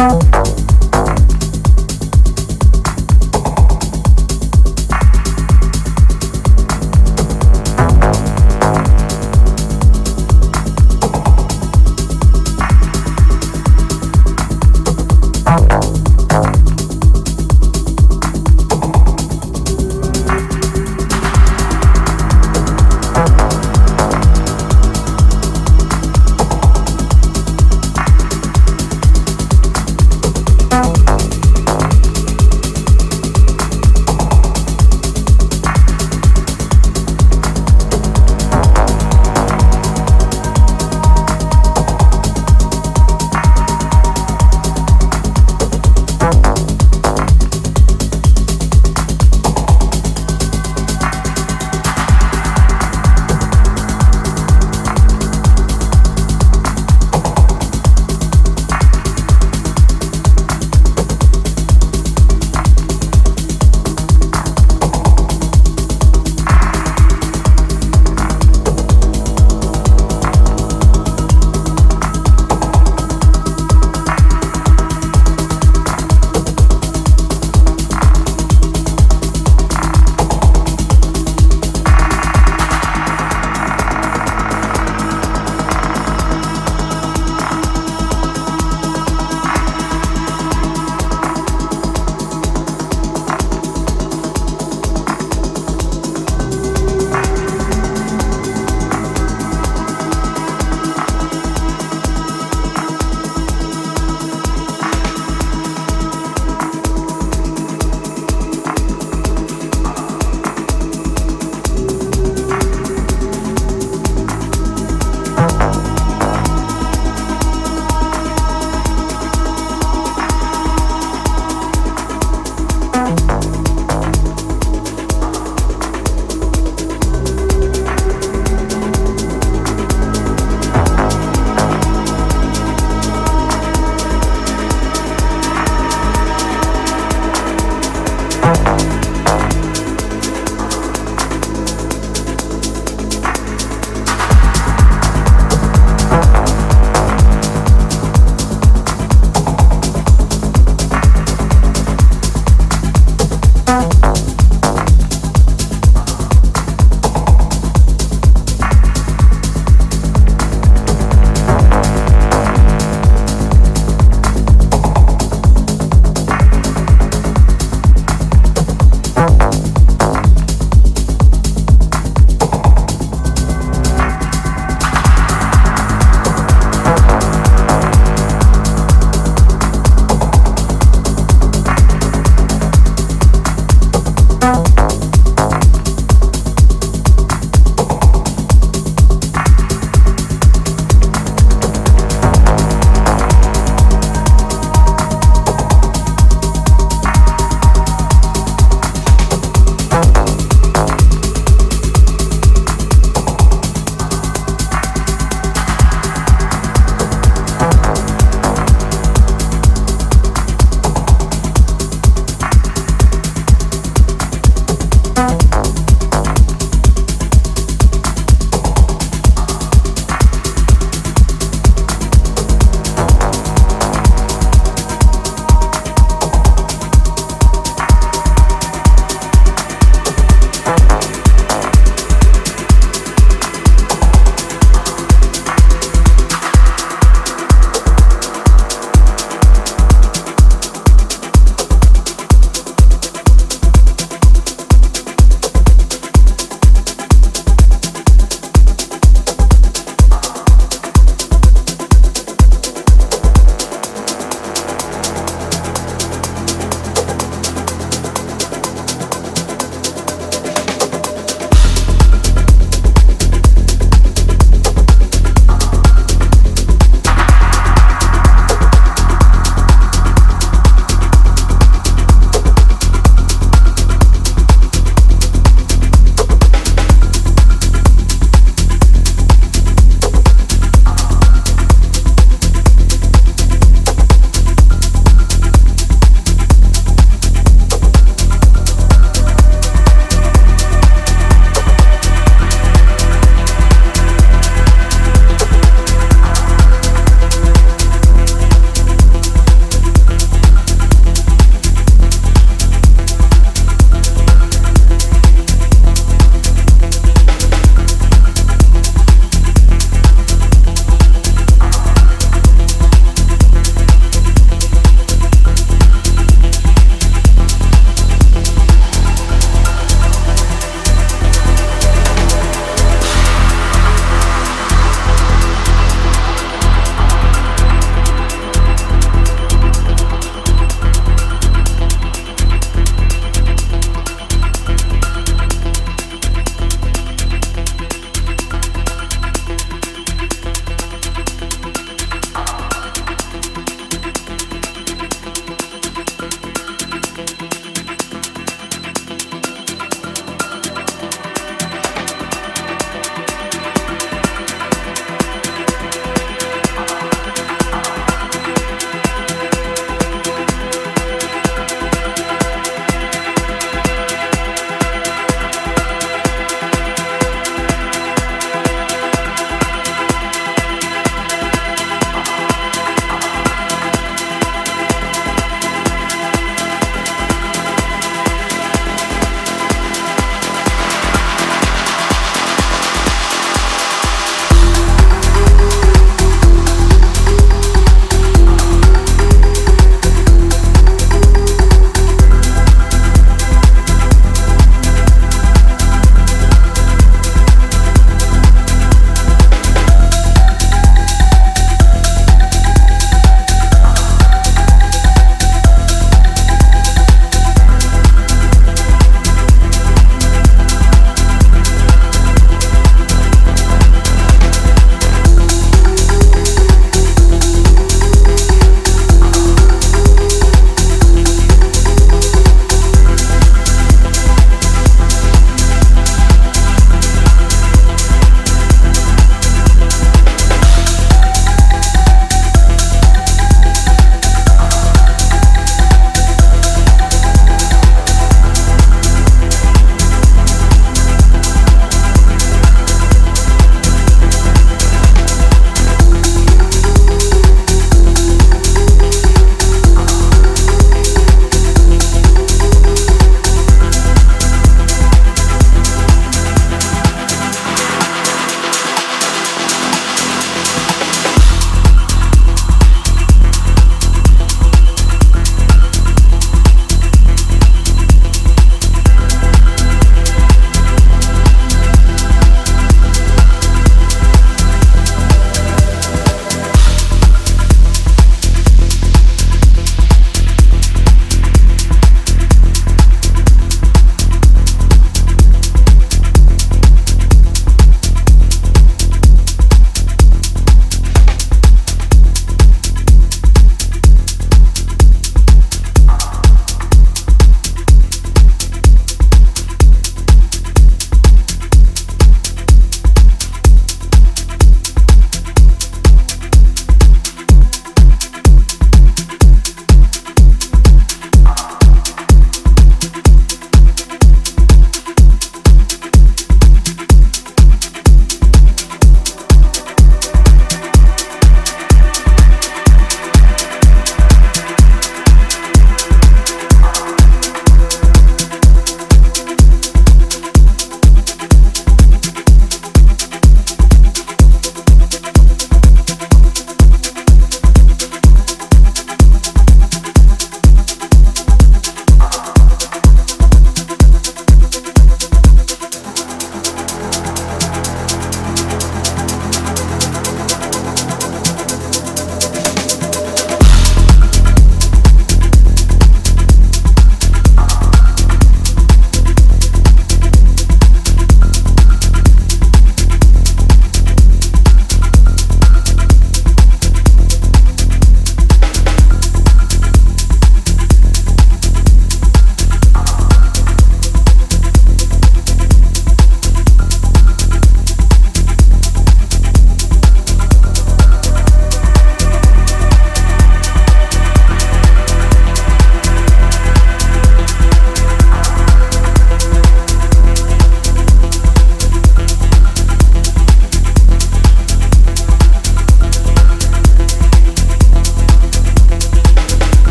Oh.